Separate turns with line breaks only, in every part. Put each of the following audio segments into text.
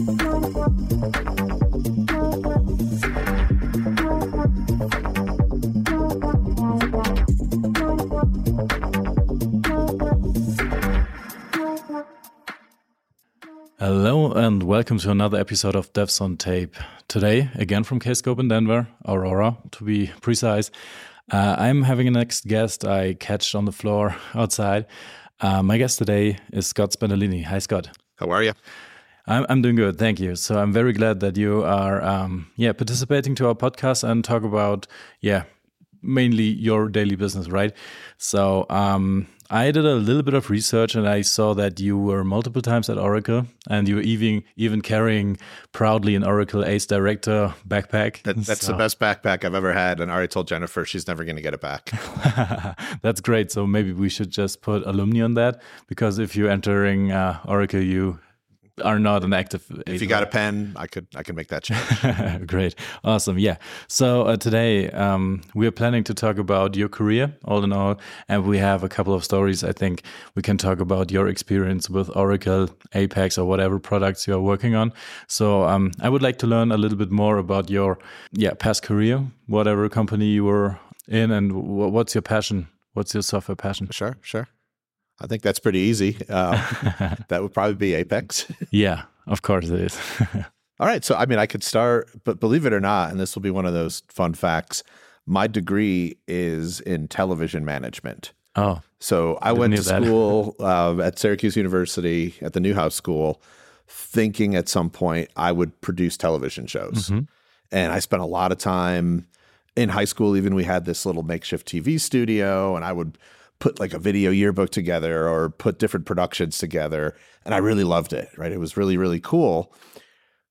Hello and welcome to another episode of Devs on Tape. Today, again from Kscope in Denver, Aurora to be precise. Uh, I'm having a next guest I catched on the floor outside. Uh, my guest today is Scott Spendolini. Hi, Scott.
How are you?
I'm, I'm doing good, thank you. So I'm very glad that you are, um, yeah, participating to our podcast and talk about, yeah, mainly your daily business, right? So um, I did a little bit of research and I saw that you were multiple times at Oracle and you were even even carrying proudly an Oracle Ace Director backpack.
That, that's so. the best backpack I've ever had, and I already told Jennifer she's never going to get it back.
that's great. So maybe we should just put alumni on that because if you're entering uh, Oracle, you are not an active.
If you got a pen, I could I could make that change.
Great, awesome, yeah. So uh, today um, we are planning to talk about your career, all in all, and we have a couple of stories. I think we can talk about your experience with Oracle, Apex, or whatever products you are working on. So um, I would like to learn a little bit more about your yeah past career, whatever company you were in, and what's your passion. What's your software passion?
Sure, sure. I think that's pretty easy. Uh, that would probably be Apex.
yeah, of course it is.
All right. So, I mean, I could start, but believe it or not, and this will be one of those fun facts my degree is in television management.
Oh.
So, I went to school uh, at Syracuse University at the Newhouse School, thinking at some point I would produce television shows. Mm-hmm. And I spent a lot of time in high school, even we had this little makeshift TV studio, and I would put like a video yearbook together or put different productions together. And I really loved it, right? It was really, really cool.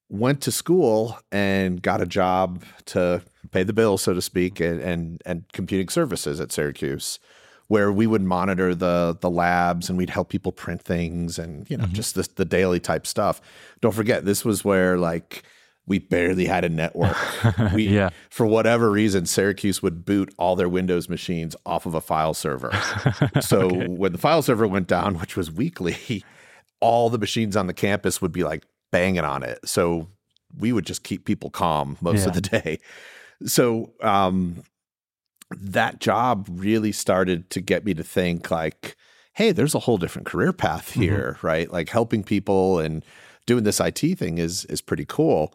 Went to school and got a job to pay the bill, so to speak, and and, and computing services at Syracuse, where we would monitor the the labs and we'd help people print things and you know mm-hmm. just the, the daily type stuff. Don't forget, this was where like we barely had a network. We, yeah. For whatever reason, Syracuse would boot all their Windows machines off of a file server. so okay. when the file server went down, which was weekly, all the machines on the campus would be like banging on it. So we would just keep people calm most yeah. of the day. So um, that job really started to get me to think like, hey, there's a whole different career path mm-hmm. here, mm-hmm. right? Like helping people and doing this IT thing is is pretty cool.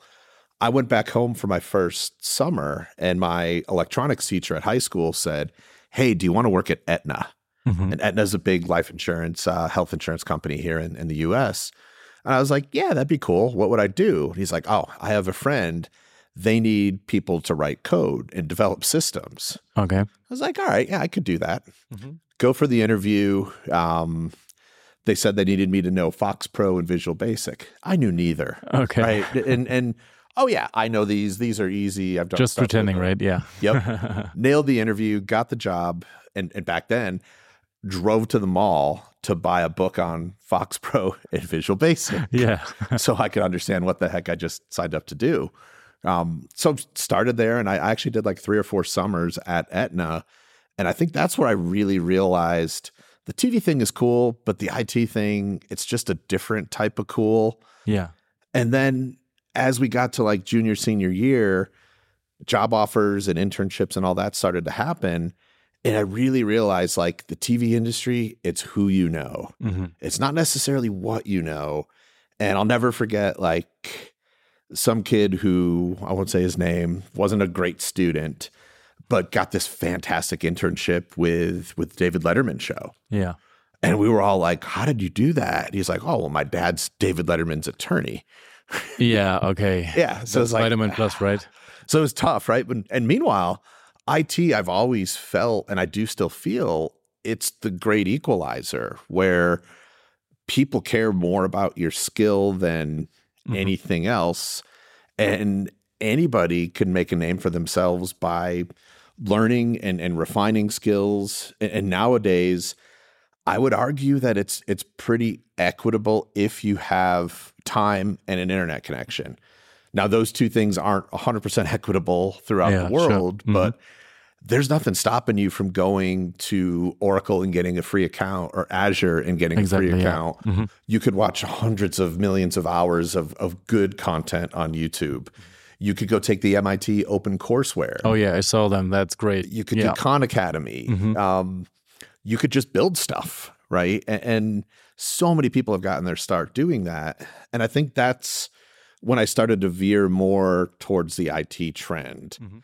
I went back home for my first summer, and my electronics teacher at high school said, Hey, do you want to work at Aetna? Mm-hmm. And Aetna is a big life insurance, uh, health insurance company here in, in the US. And I was like, Yeah, that'd be cool. What would I do? And he's like, Oh, I have a friend. They need people to write code and develop systems.
Okay. I
was like, All right, yeah, I could do that. Mm-hmm. Go for the interview. Um, they said they needed me to know Fox Pro and Visual Basic. I knew neither.
Okay.
Right. And and oh yeah, I know these. These are easy. I've done
just pretending, right? Yeah.
Yep. Nailed the interview, got the job, and and back then drove to the mall to buy a book on Fox Pro and Visual Basic.
Yeah.
so I could understand what the heck I just signed up to do. Um, so started there, and I actually did like three or four summers at Aetna, and I think that's where I really realized the TV thing is cool, but the IT thing, it's just a different type of cool.
Yeah.
And then as we got to like junior, senior year, job offers and internships and all that started to happen. And I really realized like the TV industry, it's who you know. Mm-hmm. It's not necessarily what you know. And I'll never forget like some kid who I won't say his name wasn't a great student, but got this fantastic internship with with David Letterman show.
Yeah.
And we were all like, How did you do that? He's like, Oh, well, my dad's David Letterman's attorney
yeah. Okay.
yeah. So it's like
vitamin plus, right?
So it's tough, right? But, and meanwhile, IT, I've always felt, and I do still feel, it's the great equalizer where people care more about your skill than mm-hmm. anything else. And anybody can make a name for themselves by learning and, and refining skills. And, and nowadays, I would argue that it's it's pretty equitable if you have time and an internet connection. Now those two things aren't 100% equitable throughout yeah, the world, sure. mm-hmm. but there's nothing stopping you from going to Oracle and getting a free account or Azure and getting exactly, a free account. Yeah. Mm-hmm. You could watch hundreds of millions of hours of, of good content on YouTube. You could go take the MIT Open Courseware.
Oh yeah, I saw them. That's great.
You could yeah. do Khan Academy. Mm-hmm. Um, you could just build stuff, right? And, and so many people have gotten their start doing that. And I think that's when I started to veer more towards the IT trend. Mm-hmm.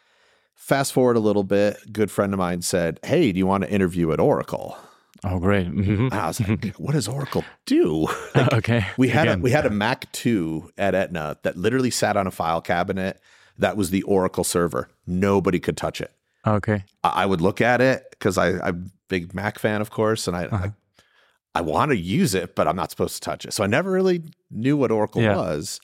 Fast forward a little bit, a good friend of mine said, Hey, do you want to interview at Oracle?
Oh, great! Mm-hmm.
I was like, "What does Oracle do?" Like,
okay,
we had Again. a, we had a Mac two at Aetna that literally sat on a file cabinet. That was the Oracle server. Nobody could touch it.
Okay,
I, I would look at it because I'm a big Mac fan, of course, and I uh-huh. I, I want to use it, but I'm not supposed to touch it. So I never really knew what Oracle yeah. was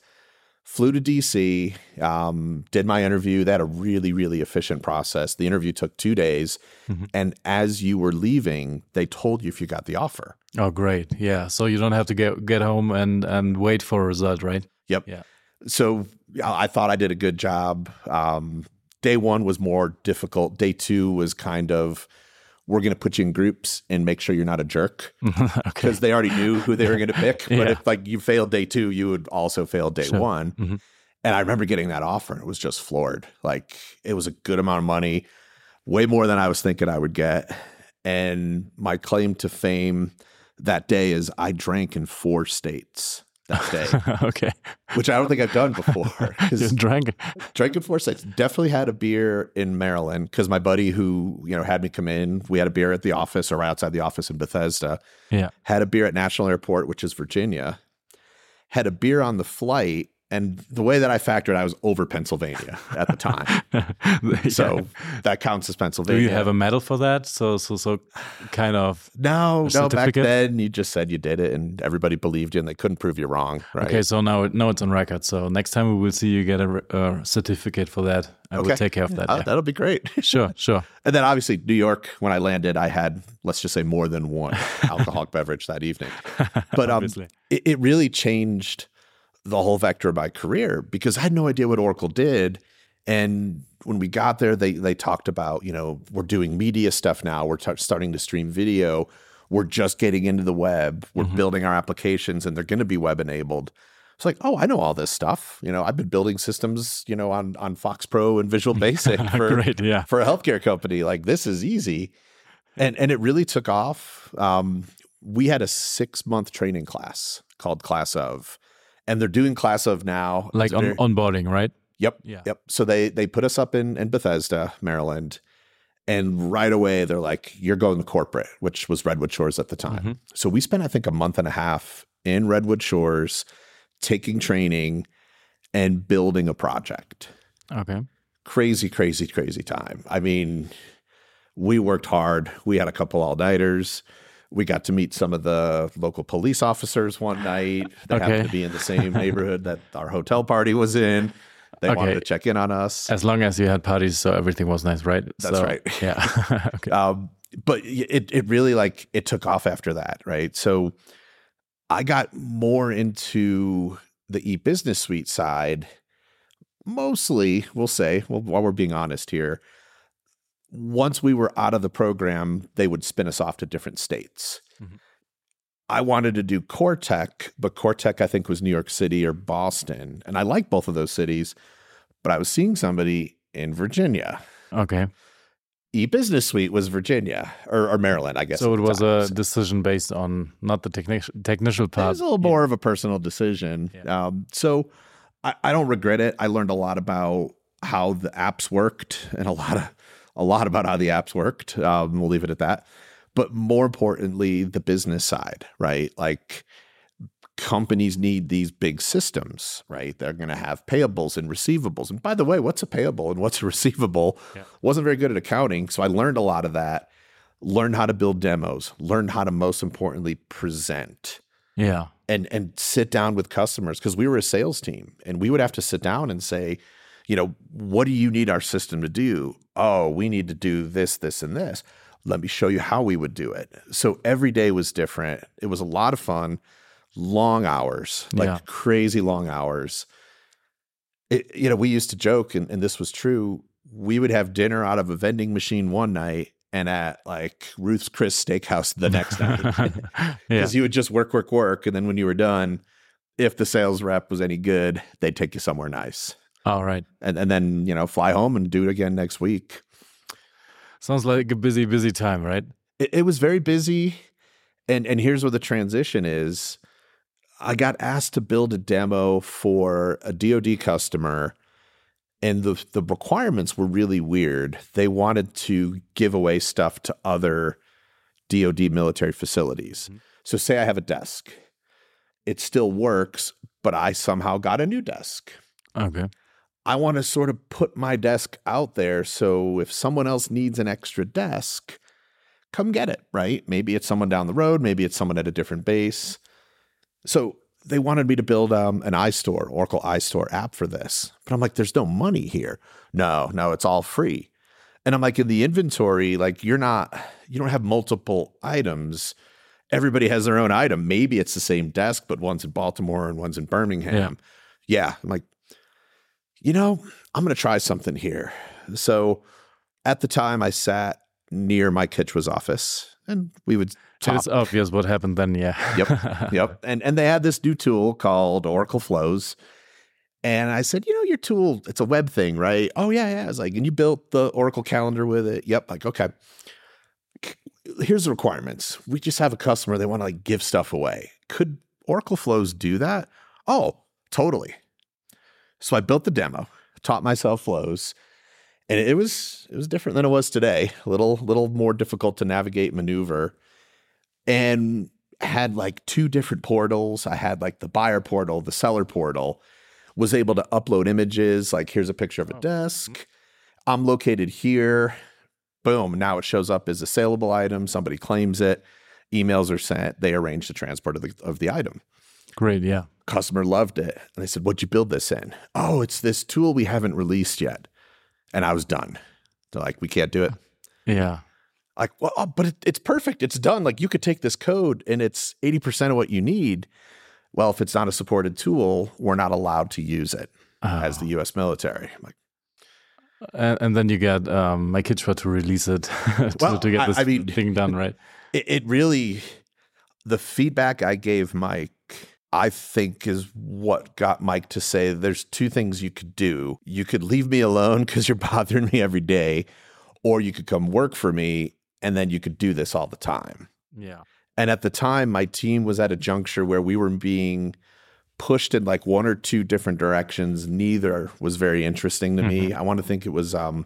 flew to DC, um, did my interview. They had a really, really efficient process. The interview took two days. Mm-hmm. And as you were leaving, they told you if you got the offer.
Oh, great. Yeah. So you don't have to get, get home and, and wait for a result, right?
Yep.
Yeah.
So I thought I did a good job. Um, day one was more difficult. Day two was kind of, we're going to put you in groups and make sure you're not a jerk because okay. they already knew who they were going to pick. yeah. But if like you failed day two, you would also fail day sure. one. Mm-hmm. And I remember getting that offer and it was just floored. Like it was a good amount of money, way more than I was thinking I would get. And my claim to fame that day is I drank in four states that day.
okay.
Which I don't think I've done before.
Just drank.
Drank in four states. Definitely had a beer in Maryland because my buddy who, you know, had me come in, we had a beer at the office or right outside the office in Bethesda.
Yeah.
Had a beer at National Airport, which is Virginia. Had a beer on the flight and the way that I factored, I was over Pennsylvania at the time, yeah. so that counts as Pennsylvania.
Do you have a medal for that? So, so, so, kind of.
No, no. Back then, you just said you did it, and everybody believed you, and they couldn't prove you wrong. Right?
Okay, so now, now it's on record. So next time we will see you get a, a certificate for that. I okay. will take care of that.
Uh, yeah. That'll be great.
sure, sure.
And then obviously New York, when I landed, I had let's just say more than one alcoholic beverage that evening. But um, it, it really changed the whole vector of my career because I had no idea what Oracle did. And when we got there, they they talked about you know we're doing media stuff now. We're t- starting to stream video. We're just getting into the web. We're mm-hmm. building our applications, and they're going to be web enabled. It's like, oh, I know all this stuff. You know, I've been building systems, you know, on on Fox Pro and Visual Basic for
Great, yeah.
for a healthcare company. Like this is easy, and and it really took off. Um, we had a six month training class called Class of, and they're doing class of now.
Like on, very, onboarding right?
Yep yeah. yep. So they they put us up in in bethesda maryland and right away they're like you're going to corporate which was redwood shores at the time. Mm-hmm. so we spent i think a month and a half in redwood shores taking training and building a project.
Okay.
Crazy crazy crazy time. I mean we worked hard. We had a couple all-nighters we got to meet some of the local police officers one night. They okay. happened to be in the same neighborhood that our hotel party was in. They okay. wanted to check in on us.
As long as you had parties, so everything was nice, right?
That's
so,
right.
Yeah.
okay. Um, but it it really like it took off after that, right? So I got more into the e-business suite side. Mostly, we'll say, well, while we're being honest here, once we were out of the program, they would spin us off to different states. Mm-hmm. I wanted to do CoreTech, but CoreTech I think was New York City or Boston, and I like both of those cities. But I was seeing somebody in Virginia.
Okay.
E-Business Suite was Virginia or, or Maryland, I guess.
So it was time. a decision based on not the technical technical part. It
was a little yeah. more of a personal decision. Yeah. Um, so I, I don't regret it. I learned a lot about how the apps worked and a lot of a lot about how the apps worked. Um, we'll leave it at that. But more importantly, the business side, right? Like companies need these big systems, right? They're going to have payables and receivables. And by the way, what's a payable and what's a receivable? Yeah. Wasn't very good at accounting, so I learned a lot of that. Learned how to build demos. Learned how to most importantly present.
Yeah.
And and sit down with customers because we were a sales team and we would have to sit down and say, you know, what do you need our system to do? Oh, we need to do this, this, and this. Let me show you how we would do it. So every day was different. It was a lot of fun, long hours, like yeah. crazy long hours. It, you know, we used to joke, and, and this was true. we would have dinner out of a vending machine one night and at like Ruth's Chris Steakhouse the next night. Because yeah. you would just work, work, work. And then when you were done, if the sales rep was any good, they'd take you somewhere nice.
All right.
And and then, you know, fly home and do it again next week.
Sounds like a busy, busy time, right?
It, it was very busy. And and here's where the transition is. I got asked to build a demo for a DoD customer and the the requirements were really weird. They wanted to give away stuff to other DoD military facilities. Mm-hmm. So say I have a desk. It still works, but I somehow got a new desk.
Okay.
I want to sort of put my desk out there so if someone else needs an extra desk, come get it, right? Maybe it's someone down the road, maybe it's someone at a different base. So they wanted me to build um, an iStore, Oracle iStore app for this. But I'm like, there's no money here. No, no, it's all free. And I'm like, in the inventory, like you're not, you don't have multiple items. Everybody has their own item. Maybe it's the same desk, but one's in Baltimore and one's in Birmingham. Yeah. yeah. I'm like, you know, I'm going to try something here. So at the time, I sat near Mike Hichwa's office and we would
Top. It's obvious what happened then, yeah.
yep. Yep. And and they had this new tool called Oracle Flows. And I said, you know, your tool, it's a web thing, right? Oh, yeah, yeah. I was like, and you built the Oracle calendar with it. Yep. Like, okay. Here's the requirements. We just have a customer, they want to like give stuff away. Could Oracle Flows do that? Oh, totally. So I built the demo, taught myself flows, and it was it was different than it was today. A little little more difficult to navigate, maneuver and had like two different portals. I had like the buyer portal, the seller portal, was able to upload images. Like, here's a picture of a oh. desk. Mm-hmm. I'm located here. Boom. Now it shows up as a saleable item. Somebody claims it. Emails are sent. They arrange the transport of the, of the item.
Great. Yeah.
Customer loved it. And they said, What'd you build this in? Oh, it's this tool we haven't released yet. And I was done. They're like, We can't do it.
Yeah
like well oh, but it, it's perfect it's done like you could take this code and it's 80% of what you need well if it's not a supported tool we're not allowed to use it oh. as the us military I'm like
and, and, then you get um, Mike Hichwa to release it to, well, to, get this I, I mean, thing done right
it, it really the feedback i gave mike I think is what got Mike to say there's two things you could do. You could leave me alone because you're bothering me every day, or you could come work for me and then you could do this all the time.
Yeah.
And at the time, my team was at a juncture where we were being pushed in like one or two different directions. Neither was very interesting to mm-hmm. me. I want to think it was um,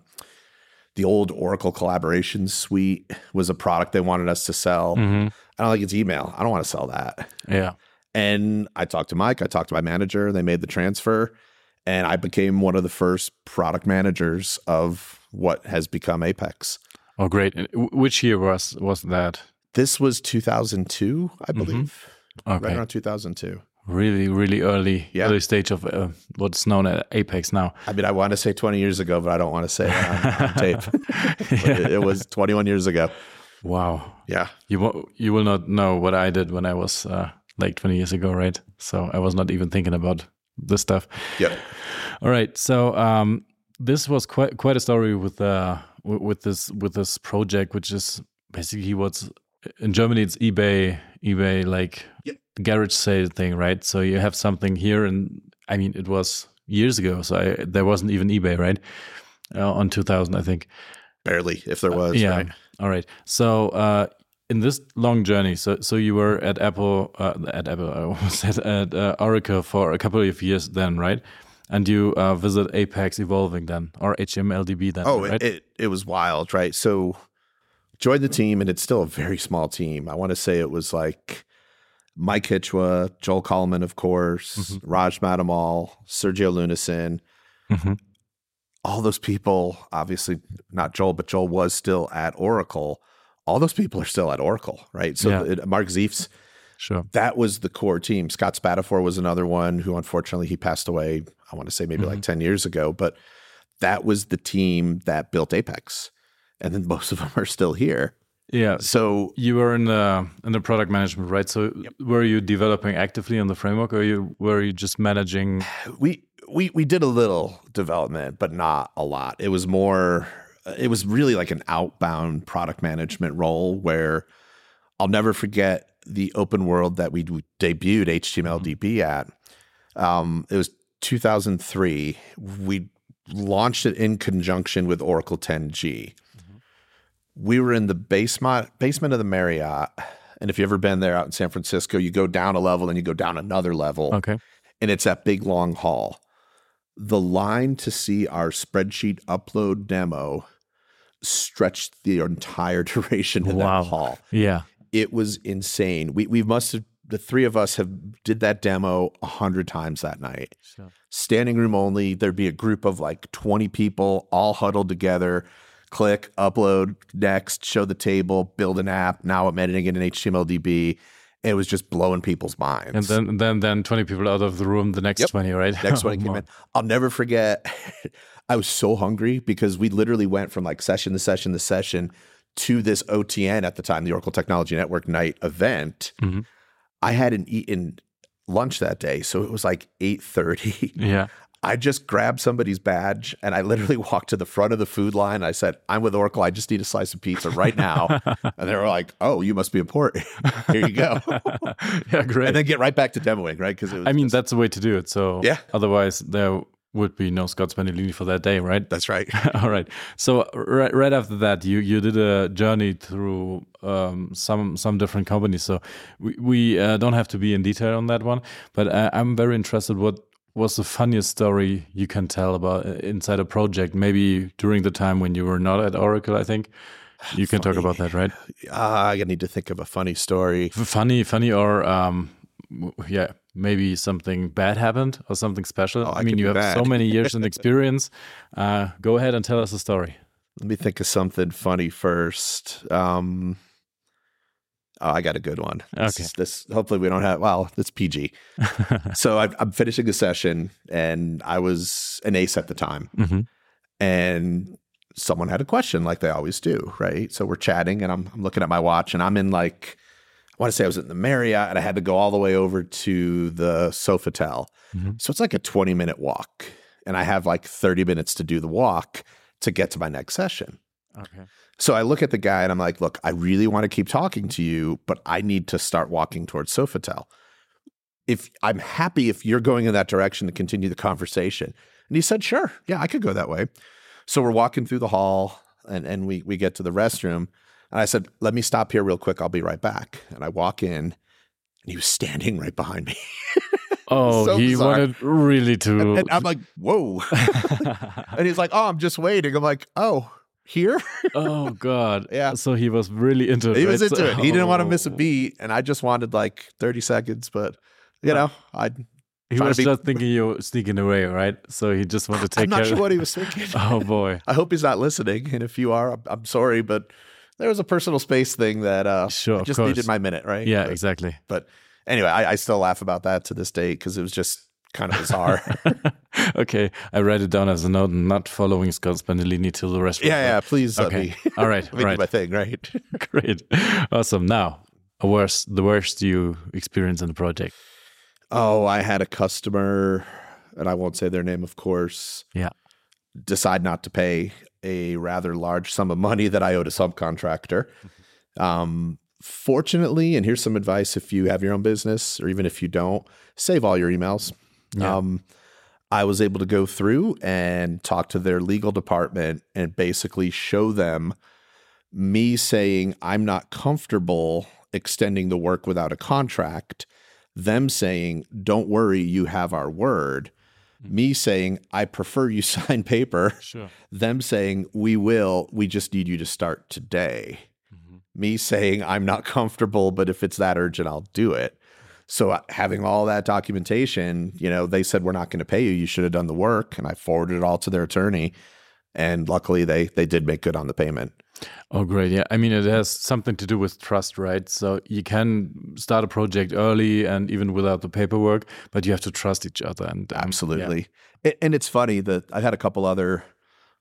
the old Oracle collaboration suite was a product they wanted us to sell. Mm-hmm. I don't think it's email. I don't want to sell that.
Yeah.
And I talked to Mike, I talked to my manager, they made the transfer, and I became one of the first product managers of what has become Apex.
Oh, great! Which year was was that?
This was 2002, I mm-hmm. believe. Mm-hmm. Okay. Right around 2002.
Really, really early, yeah. early stage of uh, what's known as Apex now.
I mean, I want to say 20 years ago, but I don't want to say it on, on tape. it, it, was 21 years ago.
Wow.
Yeah.
You will, you will not know what I did when I was uh, like 20 years ago, right? So I was not even thinking about this stuff.
Yeah.
All right. So um, this was quite quite a story with uh, with this with this project, which is basically what's in Germany. It's eBay, eBay like yep. garage sale thing, right? So you have something here, and I mean, it was years ago, so I, there wasn't even eBay, right? Uh, on 2000, I think.
Barely, if there was.
Uh, yeah.
Right?
All right. So uh, in this long journey, so so you were at Apple, uh, at Apple, I almost said at uh, Oracle for a couple of years, then, right? and you uh, visit Apex Evolving then, or HTML DB then.
Oh,
right?
it, it, it was wild, right? So joined the team, and it's still a very small team. I want to say it was like Mike Hichwa, Joel Kallman, of course, mm-hmm. Raj Mattamal, Sergio Leunissen. Mm-hmm. All those people, obviously not Joel, but Joel was still at Oracle. All those people are still at Oracle, right? So yeah. it, Mark Ziefs –
Sure.
That was the core team. Scott Spadafore was another one who unfortunately he passed away, I want to say maybe mm-hmm. like 10 years ago, but that was the team that built Apex. And then most of them are still here.
Yeah.
So
you were in the in the product management, right? So yep. were you developing actively on the framework or you were you just managing
we we we did a little development, but not a lot. It was more. It was really like an outbound product management role where I'll never forget the open world that we debuted HTML DB at. Um, it was 2003. We launched it in conjunction with Oracle 10G. Mm-hmm. We were in the basement basement of the Marriott, and if you've ever been there out in San Francisco, you go down a level and you go down another level.
Okay.
And it's that big long hall. The line to see our spreadsheet upload demo stretched the entire duration of wow. that hall.
Yeah.
It was insane. We we must have the three of us have did that demo a hundred times that night. Sure. Standing room only. There'd be a group of like 20 people all huddled together. Click, upload, next, show the table, build an app. Now I'm editing it in HTML It was just blowing people's minds.
And then then then 20 people out of the room, the next yep. 20, right?
Next 20 came in. I'll never forget. I was so hungry because we literally went from like session to session to session to this OTN at the time, the Oracle Technology Network night event. Mm-hmm I hadn't eaten lunch that day, so it was like eight thirty.
Yeah.
I just grabbed somebody's badge and I literally walked to the front of the food line. I said, I'm with Oracle. I just need a slice of pizza right now. and they were like, Oh, you must be important. Here you go.
yeah, great.
And then get right back to demoing, right? Because
I mean, just... that's the way to do it. So
yeah.
otherwise, there would be no Scott Spendolini for that day, right?
That's right.
All right. So right, right after that, you you did a journey through um, some some different companies. So we, we uh, don't have to be in detail on that one, but uh, I'm very interested. What was the funniest story you can tell about uh, inside a project? Maybe during the time when you were not at Oracle, I think. You can funny. talk about that, right?
Uh, I need to think of a funny story.
Funny, funny, or um, yeah, maybe something bad happened or something special.
Oh,
I, I mean, you have
bad.
so many years in experience. Uh, go ahead and tell us a story.
Let me think of something funny first. Um, oh, I got a good one.
Okay. This,
this hopefully we don't have. Well, it's PG. so I, am finishing a session, and I was an ace at the time, mm-hmm. and someone had a question, like they always do, right? So we're chatting, and I'm, I'm looking at my watch, and I'm in like I want to say I was in the Marriott and I had to go all the way over to the Sofitel. Mm-hmm. So it's like a 20 minute walk. And I have like 30 minutes to do the walk to get to my next session.
Okay.
So I look at the guy and I'm like, look, I really want to keep talking to you, but I need to start walking towards Sofitel. If I'm happy if you're going in that direction to continue the conversation. And he said, sure. Yeah, I could go that way. So we're walking through the hall and, and we, we get to the restroom. And I said, let me stop here real quick. I'll be right back. And I walk in and he was standing right behind me.
oh, so he bizarre. wanted really to.
And, and I'm like, whoa. and he's like, oh, I'm just waiting. I'm like, oh, here?
oh God.
Yeah.
So he was really into it.
He was into so, it. He didn't want to miss a beat. And I just wanted like 30 seconds, but you know, I
he was be... just thinking you were sneaking away, right? So he just wanted to take.
I'm not sure what he was thinking.
oh boy!
I hope he's not listening. And if you are, I'm, I'm sorry, but there was a personal space thing that uh,
sure,
just needed my minute, right?
Yeah,
but,
exactly.
But anyway, I, I, still laugh about that to this day because it was just kind of bizarre.
okay, I write it down as a note, not following Scott Spendolini till the restaurant.
Yeah, yeah, please.
Okay, all right,
right. my thing, right?
Great, awesome. Now, worst, the worst you experience in the project.
Oh, I had a customer, and I won't say their name, of course.
Yeah.
Decide not to pay a rather large sum of money that I owed a subcontractor. Um, fortunately, and here's some advice if you have your own business or even if you don't, save all your emails. Yeah. Um, I was able to go through and talk to their legal department and basically show them me saying I'm not comfortable extending the work without a contract, them saying, don't worry, you have our word me saying I prefer you sign paper,
sure.
them saying we will, we just need you to start today. Mm-hmm. Me saying I'm not comfortable, but if it's that urgent, I'll do it. So uh, having all that documentation, you know, they said we're not going to pay you. You should have done the work, and I forwarded it all to their attorney, and luckily they they did make good on the payment.
Oh, great. Yeah. I mean, it has something to do with trust, right? So you can start a project early and even without the paperwork, but you have to trust each other. And
um, absolutely. Yeah. And it's funny that I've had a couple other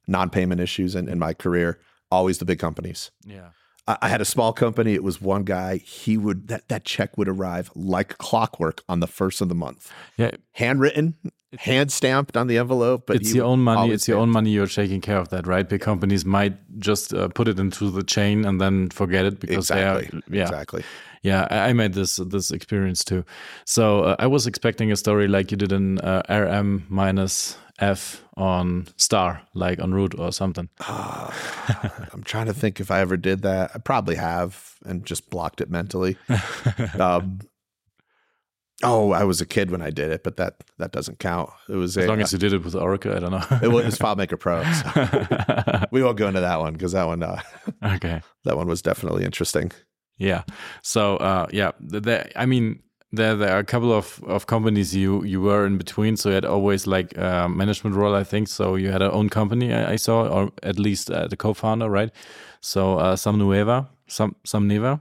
non payment issues in, in my career, always the big companies.
Yeah.
I had a small company. It was one guy. He would that that check would arrive like clockwork on the first of the month.
Yeah,
handwritten, hand stamped on the envelope. But
it's your own money. It's your own money. You're taking care of that, right? Big companies might just uh, put it into the chain and then forget it because
exactly.
they are. Yeah,
exactly.
Yeah, I made this this experience too. So uh, I was expecting a story like you did in uh, RM minus F on star, like on root or something. Uh,
I'm trying to think if I ever did that. I probably have and just blocked it mentally. um, oh, I was a kid when I did it, but that that doesn't count. It was
as
a,
long as you did it with Oracle. I don't know.
it was FileMaker Pro. So we won't go into that one because that one. Uh,
okay.
That one was definitely interesting.
Yeah. So uh, yeah, the, the, I mean, there there are a couple of, of companies you you were in between so you had always like a management role i think so you had a own company i, I saw or at least uh, the co-founder right so uh, Nueva, some Neva.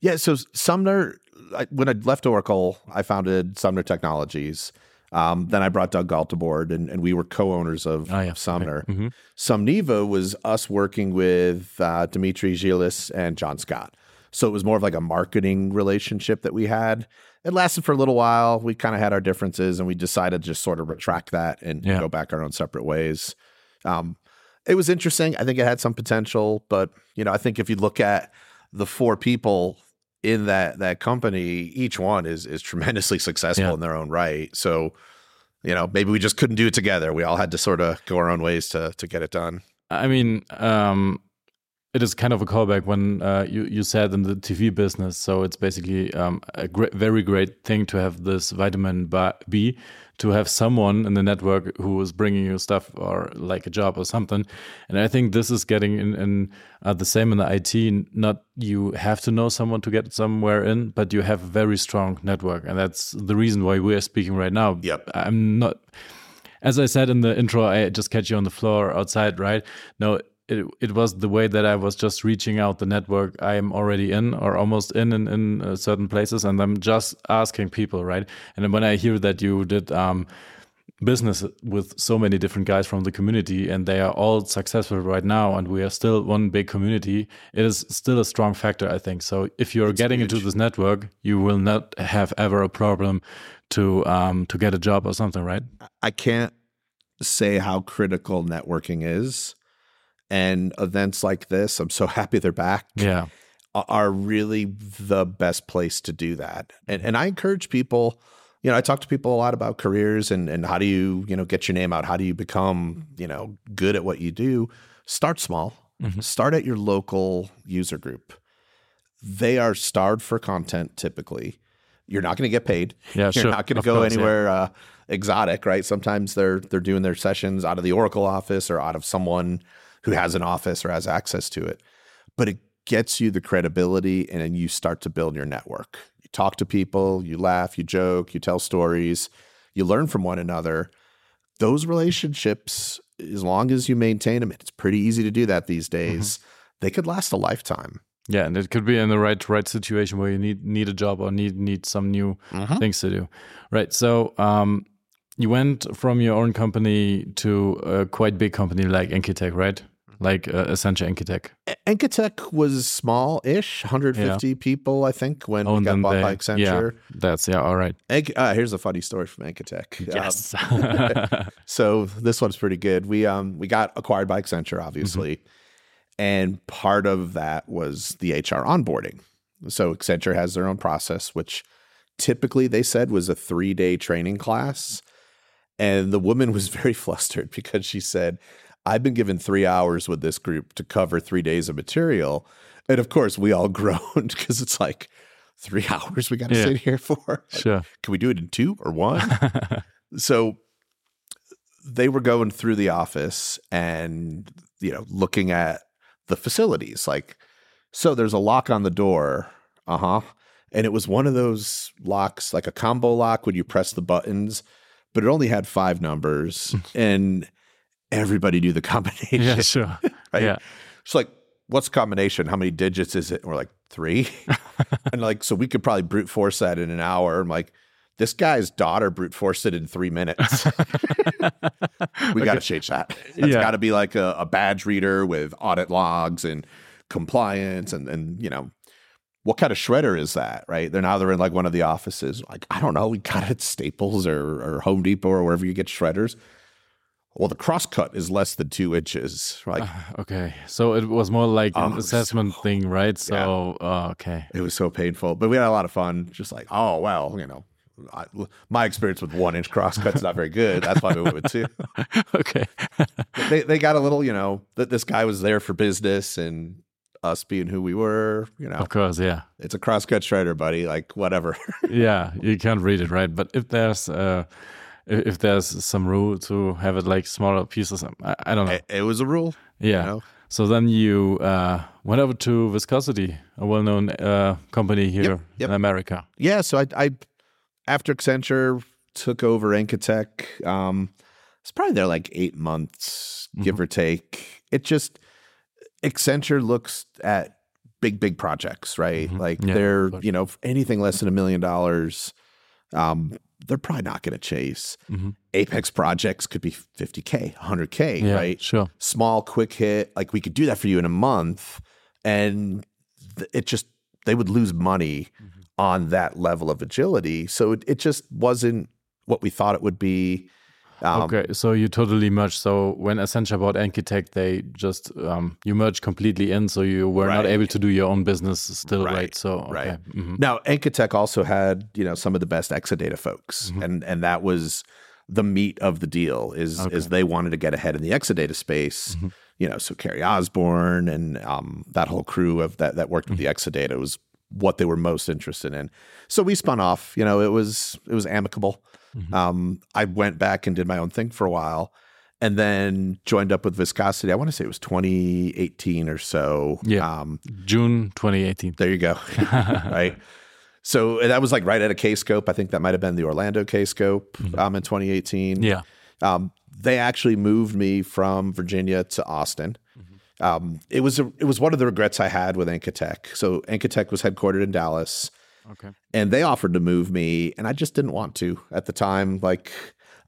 yeah so sumner I, when i left oracle i founded sumner technologies um, then I brought Doug Gault aboard, and, and we were co-owners of oh, yeah. Sumner. Okay. Mm-hmm. Sumneva was us working with uh, Dimitri Gielis and John Scott. So it was more of like a marketing relationship that we had it lasted for a little while. We kind of had our differences, and we decided to just sort of retract that and yeah. go back our own separate ways. Um, it was interesting. I think it had some potential, but you know, I think if you look at the four people in that that company, each one is is tremendously successful yeah. in their own right. So, you know, maybe we just couldn't do it together. We all had to sort of go our own ways to to get it done.
I mean, um, it is kind of a callback when uh, you you said in the TV business. So it's basically um, a great, very great thing to have this vitamin B, to have someone in the network who is bringing you stuff or like a job or something. And I think this is getting in, in uh, the same in the IT. Not you have to know someone to get somewhere in, but you have a very strong network, and that's the reason why we are speaking right now.
Yep,
I'm not. As I said in the intro, I just catch you on the floor outside, right? No, it, it was the way that I was just reaching out the network I am already in or almost in in, in uh, certain places, and I'm just asking people, right? And when I hear that you did um, business with so many different guys from the community, and they are all successful right now, and we are still one big community, it is still a strong factor, I think. So if you're it's getting huge. into this network, you will not have ever a problem to um, to get a job or something, right?
I can't say how critical networking is and events like this, I'm so happy they're back.
Yeah.
Are really the best place to do that. And and I encourage people, you know, I talk to people a lot about careers and and how do you, you know, get your name out? How do you become, you know, good at what you do? Start small. Mm-hmm. Start at your local user group. They are starved for content typically. You're not going to get paid.
Yeah,
You're
sure.
not going to go course, anywhere yeah. uh, exotic, right? Sometimes they're they're doing their sessions out of the Oracle office or out of someone who has an office or has access to it. But it gets you the credibility and then you start to build your network. You talk to people, you laugh, you joke, you tell stories, you learn from one another. Those relationships, as long as you maintain them, it's pretty easy to do that these mm-hmm. days. Mm-hmm. They could last a lifetime.
Yeah, and it could be in the right right situation where you need need a job or need need some new mm-hmm. things to do. Right. So um, you went from your own company to a quite big company like Enkitec, right? Like uh, Accenture Enkitec.
Enkitec was small-ish, 150 yeah. people, I think, when oh, we got bought they, by Accenture.
Yeah, that's yeah. All right.
Enk, uh, here's a funny story from Enkitec.
Yes.
Um, so this one's pretty good. We um we got acquired by Accenture, obviously, mm-hmm. and part of that was the HR onboarding. So Accenture has their own process, which typically they said was a three-day training class and the woman was very flustered because she said, I've been given three hours with this group to cover three days of material. And of course, we all groaned because it's like, three hours we got to yeah. sit here for? Like,
sure.
Can we do it in two or one? so they were going through the office and, you know, looking at the facilities. Like, so there's a lock on the door. Uh huh. And it was one of those locks, like a combo lock when you press the buttons but it only had five numbers and everybody knew the combination.
Yeah, sure. right? Yeah.
It's like, what's combination? How many digits is it? And we're like, three. and like, so we could probably brute force that in an hour. I'm like, this guy's daughter brute forced it in three minutes. we got to change that. That's yeah. got to be like a, a badge reader with audit logs and compliance and and you know what kind of shredder is that right they're now they're in like one of the offices like i don't know we got it at staples or, or home depot or wherever you get shredders well the crosscut is less than two inches like uh,
okay so it was more like an oh, assessment so, thing right so yeah. uh, okay
it was so painful but we had a lot of fun just like oh well you know I, my experience with one inch crosscut's is not very good. That's why we went with two.
okay.
they they got a little, you know, that this guy was there for business and us being who we were, you know.
Of course, yeah.
It's a crosscut shredder, buddy. Like whatever.
yeah, you can't read it, right? But if there's uh if there's some rule to have it like smaller pieces, I, I don't know. It,
it, was a rule.
Yeah. You know? So then you uh, went over to Viscosity, a well-known uh, company here yep, yep. in America.
Yeah. So I, I after Accenture took over Enkitec, um, it's probably there like eight months, give mm-hmm. or take. It just Accenture looks at big, big projects, right? Mm-hmm. Like yeah, they're, you know, anything less than a million dollars, um, they're probably not going to chase. Mm-hmm. Apex projects could be 50K, 100K, yeah, right?
Sure.
Small, quick hit. Like we could do that for you in a month. And th- it just, they would lose money mm-hmm. on that level of agility. So it, it just wasn't what we thought it would be.
Um, okay, so you totally merged. So when Accenture bought Enkitec, they just um, you merged completely in, so you were right. not able to do your own business still, right? right? So okay.
right mm-hmm. now, Enkitec also had you know some of the best Exadata folks, mm-hmm. and and that was the meat of the deal is okay. is they wanted to get ahead in the Exadata space. Mm-hmm. You know, so Kerry Osborne and um, that whole crew of that that worked with the mm-hmm. Exadata was what they were most interested in. So we spun off. You know, it was it was amicable. Mm-hmm. Um, I went back and did my own thing for a while and then joined up with Viscosity. I want to say it was 2018 or so.
Yeah. Um, June 2018.
There you go. right. So that was like right at a scope. I think that might have been the Orlando Kscope mm-hmm. um, in 2018.
Yeah. Um,
they actually moved me from Virginia to Austin. Mm-hmm. Um, it was a, it was one of the regrets I had with Enkitec. So Enkitec was headquartered in Dallas.
Okay.
And they offered to move me, and I just didn't want to at the time. Like,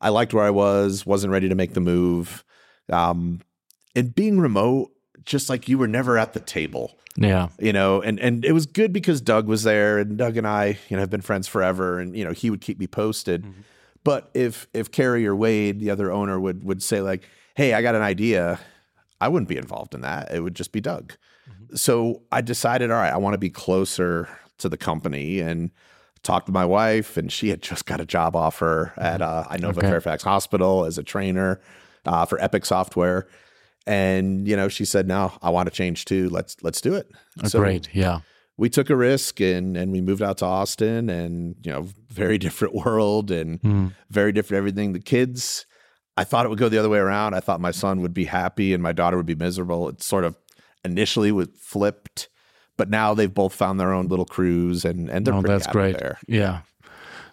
I liked where I was, wasn't ready to make the move. Um, and being remote, just like you were never at the table.
Yeah.
You know, and and it was good because Doug was there and Doug and I, you know, have been friends forever and you know, he would keep me posted. Mm-hmm. But if if Kerry or Wade, the other owner would would say like, "Hey, I got an idea." I wouldn't be involved in that. It would just be Doug. Mm-hmm. So I decided, all right, I want to be closer to the company and talked to my wife, and she had just got a job offer at uh, Inova okay. Fairfax Hospital as a trainer uh, for Epic Software. And you know, she said, "No, I want to change too. Let's let's do it."
Oh, so great, yeah.
We took a risk and and we moved out to Austin, and you know, very different world and mm. very different everything. The kids, I thought it would go the other way around. I thought my son would be happy and my daughter would be miserable. It sort of initially was flipped but now they've both found their own little crews and and they're oh, that's great there.
Yeah.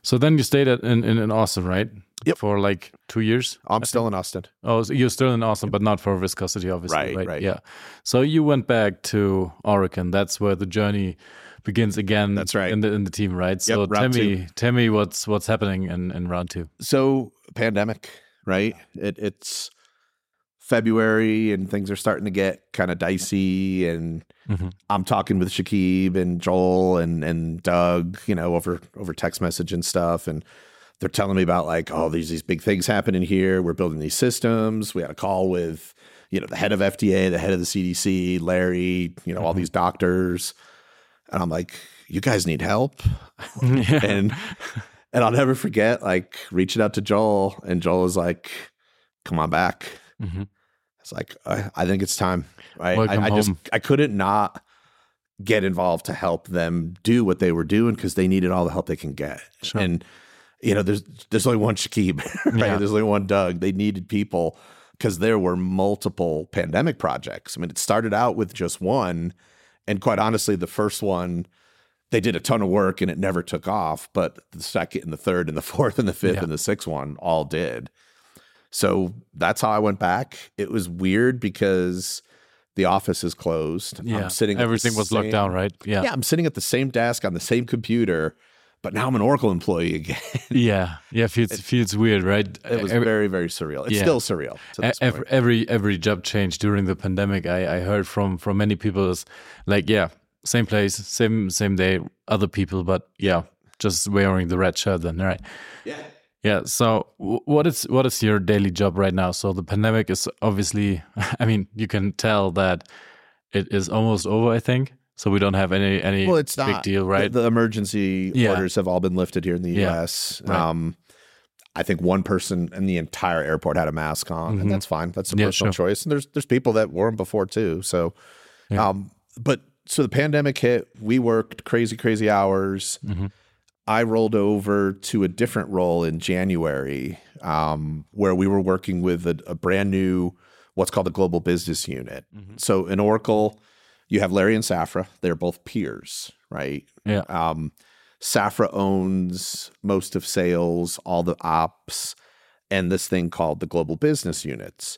So then you stayed at, in, in, in Austin, right?
Yep.
For like two years.
I'm still in Austin.
Oh, so you're still in Austin, but not for viscosity, obviously.
Right, right,
right. Yeah. So you went back to Oracle. That's where the journey begins again.
That's right.
In the in the team, right? So
yep,
tell
me,
two. tell me what's what's happening in, in round two.
So pandemic, right? It, it's February and things are starting to get kind of dicey and mm-hmm. I'm talking with Shakeeb and Joel and and Doug, you know, over over text message and stuff and they're telling me about like, oh, these these big things happening here. We're building these systems. We had a call with, you know, the head of FDA, the head of the CDC, Larry, you know, mm-hmm. all these doctors. And I'm like, you guys need help. Yeah. and and I'll never forget like reaching out to Joel and Joel is like, come on back. Mm-hmm. It's like I, I think it's time. Right? I, I just I couldn't not get involved to help them do what they were doing because they needed all the help they can get. Sure. And you know, there's there's only one Shakeeb, right? Yeah. There's only one Doug. They needed people because there were multiple pandemic projects. I mean, it started out with just one, and quite honestly, the first one they did a ton of work and it never took off. But the second and the third and the fourth and the fifth yeah. and the sixth one all did. So that's how I went back. It was weird because the office is closed.
Yeah, I'm sitting everything was same, locked down, right? Yeah,
yeah. I'm sitting at the same desk on the same computer, but now I'm an Oracle employee again.
yeah, yeah, feels it, feels weird, right?
It was every, very very surreal. It's yeah. still surreal.
Every, every, every job change during the pandemic, I, I heard from from many people is like, yeah, same place, same same day, other people, but yeah, just wearing the red shirt then, right?
Yeah.
Yeah. So, what is what is your daily job right now? So the pandemic is obviously, I mean, you can tell that it is almost over. I think so. We don't have any any well, it's big not. deal, right?
The, the emergency yeah. orders have all been lifted here in the yeah. U.S. Right. Um, I think one person in the entire airport had a mask on, mm-hmm. and that's fine. That's a yeah, personal sure. choice. And there's there's people that wore them before too. So, um, but so the pandemic hit. We worked crazy, crazy hours. Mm-hmm. I rolled over to a different role in January, um, where we were working with a, a, brand new, what's called a global business unit. Mm-hmm. So in Oracle, you have Larry and Safra. They're both peers, right?
Yeah.
Um, Safra owns most of sales, all the ops, and this thing called the global business units.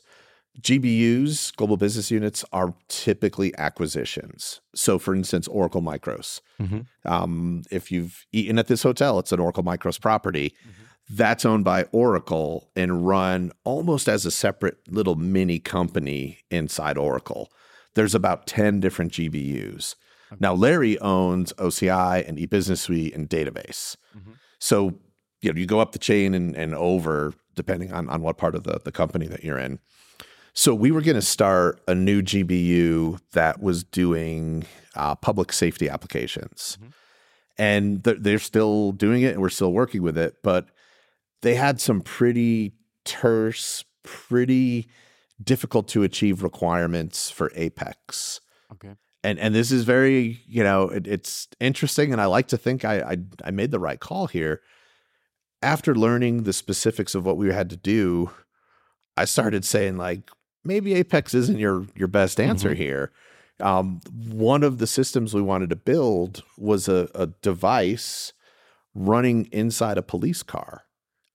GBUs, global business units, are typically acquisitions. So, for instance, Oracle Micros. Mm-hmm. Um, if you've eaten at this hotel, it's an Oracle Micros property. Mm-hmm. That's owned by Oracle and run almost as a separate little mini company inside Oracle. There's about 10 different GBUs. Okay. Now, Larry owns OCI and eBusiness Suite and database. Mm-hmm. So, you know, you go up the chain and, and over, depending on, on what part of the, the company that you're in. So we were going to start a new GBU that was doing uh, public safety applications, mm-hmm. and they're, they're still doing it, and we're still working with it. But they had some pretty terse, pretty difficult to achieve requirements for Apex.
Okay.
And and this is very you know it, it's interesting, and I like to think I, I I made the right call here. After learning the specifics of what we had to do, I started saying like, maybe Apex isn't your your best answer mm-hmm. here. Um, one of the systems we wanted to build was a, a device running inside a police car.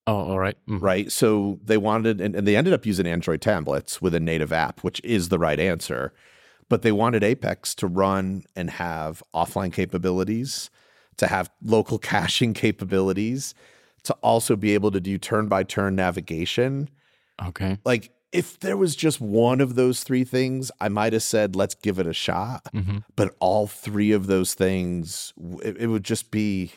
Oh, all right.
mm-hmm. Right. So they wanted, and, and they ended up using Android tablets with a native app, which is the right answer. But they wanted Apex to run and have offline capabilities, to have local caching capabilities, to also be able to do turn by turn navigation.
Okay.
Like if there was just one of those three things, I might have said, let's give it a shot. Mm-hmm. But all three of those things, it, it would just be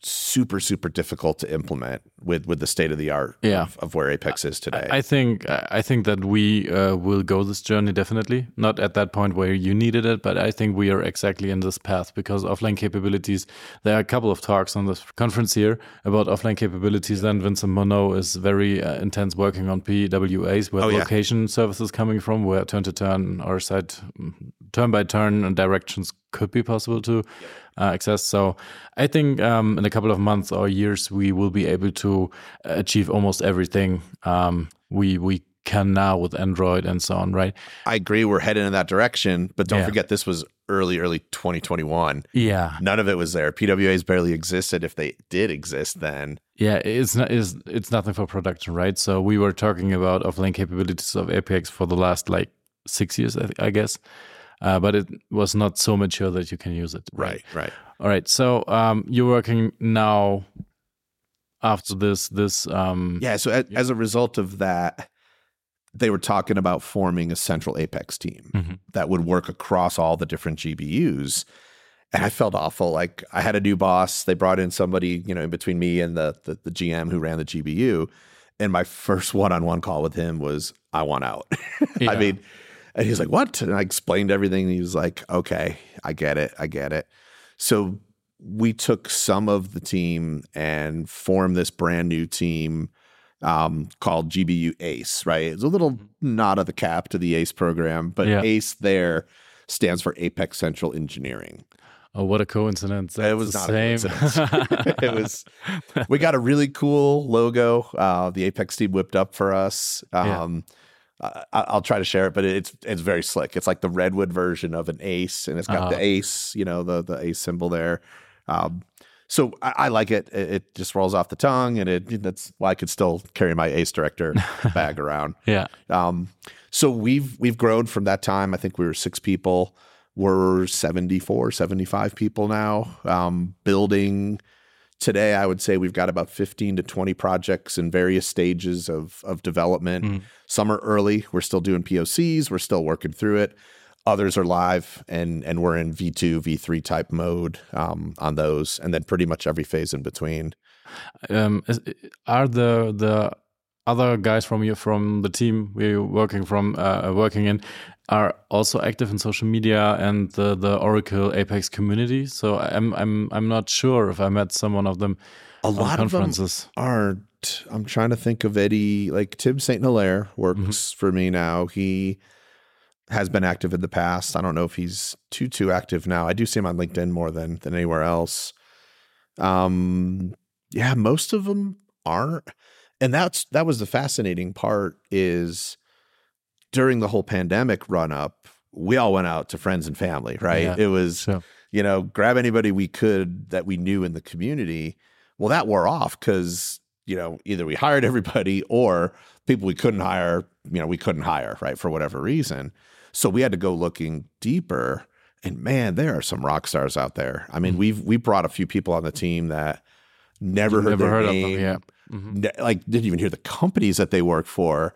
super super difficult to implement with with the state of the art
yeah.
of, of, where Apex is today.
I think I think that we uh, will go this journey definitely. Not at that point where you needed it, but I think we are exactly in this path because offline capabilities. There are a couple of talks on this conference here about offline capabilities. Then Vincent Morneau is very uh, intense working on PWAs, where oh, location yeah. services coming from, where turn to turn or site turn by turn and directions could be possible to uh, access. So I think um, in a couple of months or years, we will be able to achieve almost everything um, we we can now with Android and so on, right?
I agree. We're heading in that direction, but don't yeah. forget this was early, early 2021.
Yeah,
none of it was there. PWAs barely existed. If they did exist, then
yeah, it's not it's, it's nothing for production, right? So we were talking about offline capabilities of Apex for the last like six years, I guess uh, but it was not so mature that you can use it.
Right, right.
All right. So um, you're working now after this. This um,
yeah. So as, as, a result of that, they were talking about forming a central Apex team mm-hmm. that would work across all the different GBUs. And I felt awful. Like I had a new boss. They brought in somebody, you know, in between me and the, the, the GM who ran the GBU. And my first one-on-one call with him was, "I want out." Yeah. I mean and he's like, What? And I explained everything. he was like, Okay, I get it. I get it. So we took some of the team and formed this brand new team um, called GBU ACE, right? It's a little mm-hmm. nod of the cap to the ACE program, but yeah. ACE there stands for Apex Central Engineering.
Oh, what a coincidence! That's
it was not
same.
it was. We got a really cool logo. Uh, the Apex team whipped up for us. Um, yeah I'll try to share it, but it's it's very slick. It's like the redwood version of an ace, and it's got uh-huh. the ace, you know, the the ace symbol there. Um, so I, I, like it. it. it. just rolls off the tongue, and it that's why I could still carry my ace director bag around.
Yeah.
Um, so we've we've grown from that time. I think we were six people. We're 74, 75 people now, um, building today I would say we've got about 15 to 20 projects in various stages of of development. Mm. Some are early. We're still doing POCs. We're still working through it. Others are live, and and we're in V2, V3 type mode um, on those, and then pretty much every phase in between.
Um, is, are the the other guys from you from the team we're working from uh, working in are also active in social media and the the Oracle Apex community? So I'm I'm I'm not sure if I met someone of them.
A lot conferences. of them aren't. I'm trying to think of Eddie. Like Tim St. Hilaire works mm -hmm. for me now. He has been active in the past. I don't know if he's too too active now. I do see him on LinkedIn more than than anywhere else. Um, yeah, most of them aren't, and that's that was the fascinating part. Is during the whole pandemic run up, we all went out to friends and family. Right? Yeah, it was so. you know grab anybody we could that we knew in the community. Well, that wore off because you know either we hired everybody or people we couldn't hire. You know, we couldn't hire right for whatever reason. So we had to go looking deeper. And man, there are some rock stars out there. I mean, mm-hmm. we've we brought a few people on the team that never heard, never heard name, of them. Yeah, mm-hmm. like didn't even hear the companies that they work for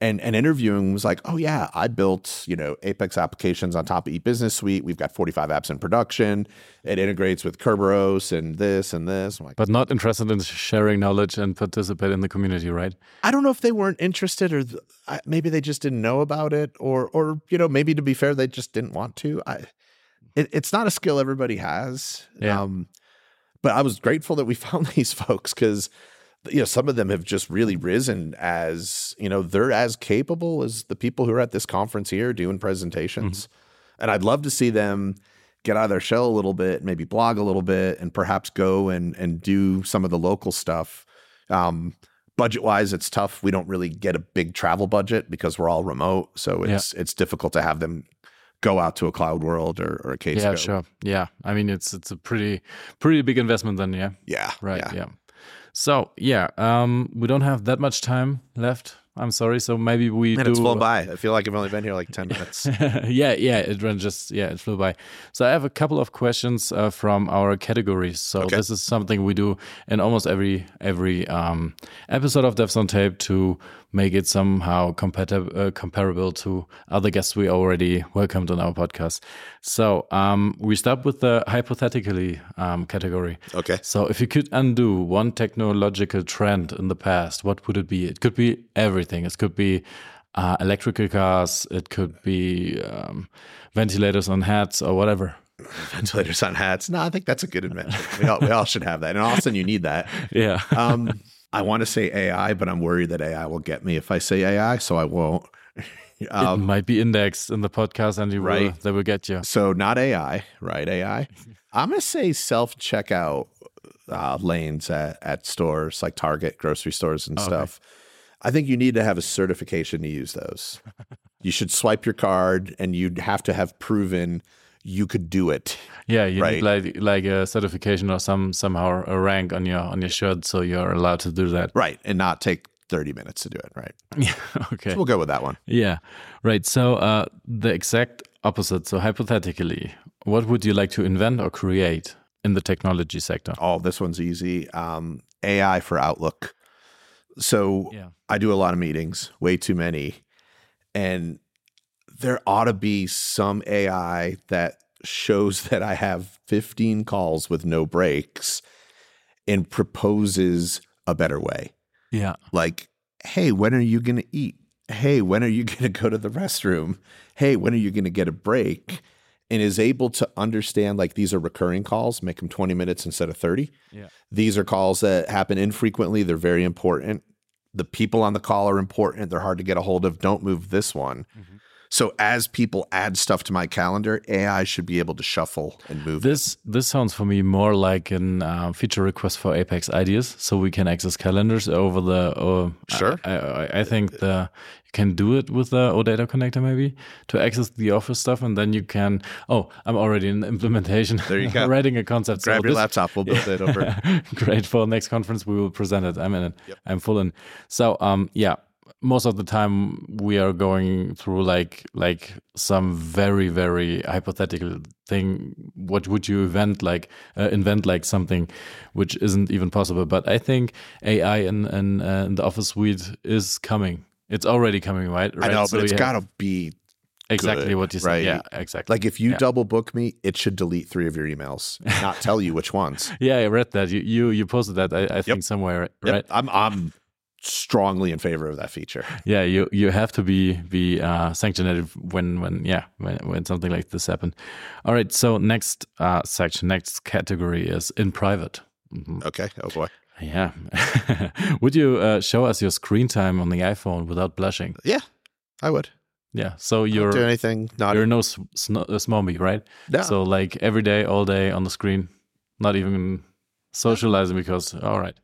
and and interviewing was like, oh yeah, I built you know Apex applications on top of eBusiness Suite. We've got 45 apps in production. It integrates with Kerberos and this and this.
Like, but not interested in sharing knowledge and participate in the community, right?
I don't know if they weren't interested, or th- maybe they just didn't know about it, or or you know maybe to be fair, they just didn't want to. I, it, it's not a skill everybody has. Yeah. Um, but I was grateful that we found these folks because you know some of them have just really risen as you know they're as capable as the people who are at this conference here doing presentations mm-hmm. and i'd love to see them get out of their shell a little bit maybe blog a little bit and perhaps go and and do some of the local stuff um, budget wise it's tough we don't really get a big travel budget because we're all remote so it's yeah. it's difficult to have them go out to a cloud world or, or a case
yeah sure yeah i mean it's it's a pretty pretty big investment then yeah
yeah
right yeah. yeah. So yeah, um, we don't have that much time left. I'm sorry. So maybe we do.
It's flown by. I feel like I've only been here like ten minutes.
yeah, yeah. It ran just yeah, it flew by. So I have a couple of questions uh, from our categories. So okay. this is something we do in almost every every um, episode of Devs on Tape to make it somehow compatible uh, comparable to other guests we already welcomed on our podcast. So um, we start with the hypothetically um, category.
Okay.
So if you could undo one technological trend in the past, what would it be? It could be everything. It could be uh, electrical cars. It could be um, ventilators on hats or whatever.
Ventilators on hats. No, I think that's a good invention. We all, we all should have that. And Austin, you need that.
Yeah.
Um, I want to say AI, but I'm worried that AI will get me if I say AI, so I won't.
Um, it might be indexed in the podcast, and you right. will, they will get you.
So not AI, right? AI. I'm gonna say self checkout uh, lanes at, at stores like Target, grocery stores, and stuff. I think you need to have a certification to use those. you should swipe your card, and you'd have to have proven you could do it.
Yeah, you right? need like like a certification or some somehow a rank on your on your shirt, so you're allowed to do that.
Right, and not take 30 minutes to do it, right?
Yeah, okay.
So we'll go with that one.
Yeah, right. So uh, the exact opposite. So hypothetically, what would you like to invent or create in the technology sector?
Oh, this one's easy. Um, AI for Outlook. So yeah. I do a lot of meetings, way too many, and there ought to be some AI that shows that I have 15 calls with no breaks and proposes a better way.
Yeah.
Like, hey, when are you going to eat? Hey, when are you going to go to the restroom? Hey, when are you going to get a break? And is able to understand like these are recurring calls, make them 20 minutes instead of 30.
Yeah.
These are calls that happen infrequently. They're very important. The people on the call are important. They're hard to get a hold of. Don't move this one. Mm-hmm. So as people add stuff to my calendar, AI should be able to shuffle and move.
This it. this sounds for me more like an uh, feature request for Apex Ideas, so we can access calendars over the. Uh,
sure.
I, I, I, think the you can do it with the OData connector maybe to access the Office stuff, and then you can. Oh, I'm already in the implementation.
There you go.
writing a concept.
Grab so your this, laptop. We'll build yeah. it over.
Great for next conference. We will present it. I'm in it. Yep. I'm full in. So um yeah most of the time we are going through like like some very very hypothetical thing what would you invent like uh, invent like something which isn't even possible but i think ai in in, uh, in the office suite is coming it's already coming right, right?
i know so but it's got to be
exactly
good,
what you said. Right? Yeah, exactly.
Like if you
yeah.
double book me, it should delete three of your emails, not tell you which ones.
Yeah, I read that. You you, you posted that. I, I yep. think somewhere. Yep. Right.
I'm I'm strongly in favor of that feature.
Yeah, you you have to be be uh, sanctioned when when yeah when when something like this happened. All right. So next uh, section, next category is in private.
Mm-hmm. Okay. Oh boy.
Yeah. would you uh, show us your screen time on the iPhone without blushing?
Yeah, I would.
Yeah. So you're
do anything. Not
you're no smommy, right?
No.
So like every day, all day on the screen, not even socializing because all right.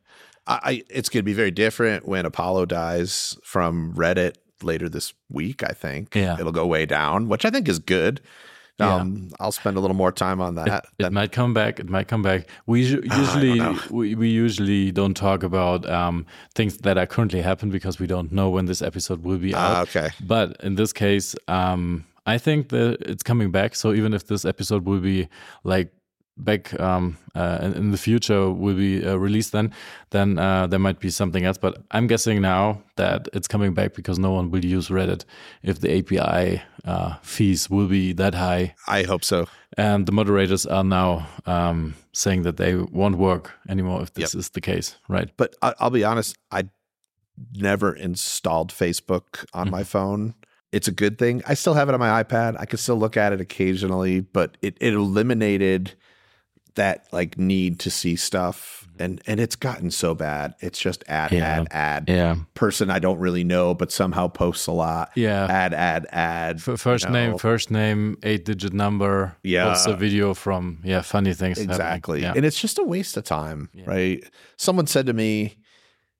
I, it's going to be very different when Apollo dies from Reddit later this week. I think.
Yeah.
It'll go way down, which I think is good. Um, yeah. I'll spend a little more time on that.
It, it might come back. It might come back. We usually we, we usually don't talk about um, things that are currently happening because we don't know when this episode will be out.
Uh, okay.
But in this case, um, I think that it's coming back. So even if this episode will be like back um, uh, in the future will be uh, released then then uh, there might be something else. But i'm guessing now that it's coming back because no one will use reddit if the api uh, fees will be that high.
I hope so.
And the moderators are now um, saying that they won't work anymore if this yep. is the case right?
But i'll be honest i never installed facebook on mm -hmm. my phone. It's a good thing. I still have it on my ipad. I can still look at it occasionally but it, it eliminated that like need to see stuff mm-hmm. and and it's gotten so bad it's just ad yeah. ad ad
yeah
person i don't really know but somehow posts a lot
yeah
ad ad ad
F- first you know. name first name eight digit number
yeah
also video from yeah funny things
exactly
yeah.
and it's just a waste of time yeah. right someone said to me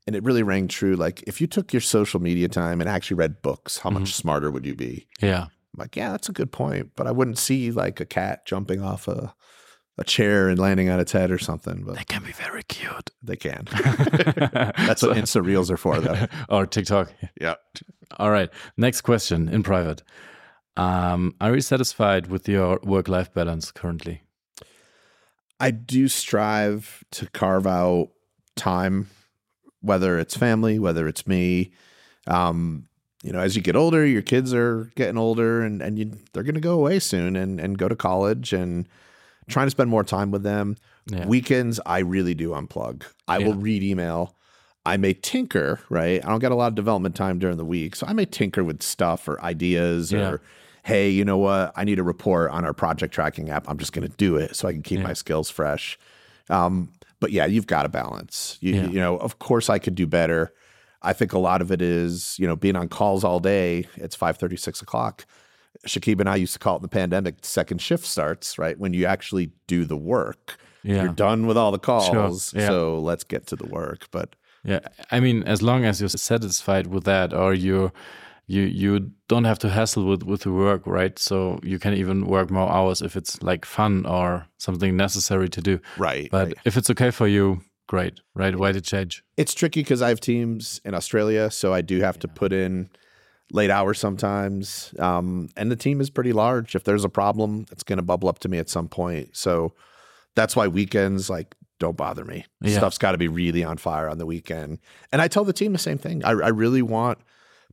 and it really rang true like if you took your social media time and actually read books how mm-hmm. much smarter would you be
yeah
I'm like yeah that's a good point but i wouldn't see like a cat jumping off a a chair and landing on its head or something. But
they can be very cute.
They can. That's what Insta Reels are for, though.
or TikTok.
Yeah.
All right. Next question in private. Um, are you satisfied with your work life balance currently?
I do strive to carve out time, whether it's family, whether it's me. Um, you know, as you get older, your kids are getting older and, and you, they're going to go away soon and, and go to college. And trying to spend more time with them. Yeah. Weekends, I really do unplug. I yeah. will read email. I may tinker, right? I don't get a lot of development time during the week. So I may tinker with stuff or ideas yeah. or, hey, you know what? I need a report on our project tracking app. I'm just going to do it so I can keep my skills fresh. Um, but yeah, you've got to balance. You, you know, of course I could do better. I think a lot of it is, you know, being on calls all day. It's 5 36 o'clock. Shakeeb and I used to call it in the pandemic, second shift starts, right? When you actually do the work. Yeah. You're done with all the calls. Sure. Yeah. So let's get to the work. But
yeah, I mean, as long as you're satisfied with that or you you you don't have to hassle with with the work, right? So you can even work more hours if it's like fun or something necessary to do.
Right.
But
right.
if it's okay for you, great. Right. Why to change?
It's tricky because I have teams in Australia, so I do have yeah. to put in late hours sometimes. Um, and the team is pretty large. If there's a problem, it's going to bubble up to me at some point. So that's why weekends like don't bother me. Yeah. Stuff's got to be really on fire on the weekend. And I tell the team the same thing. I, I really want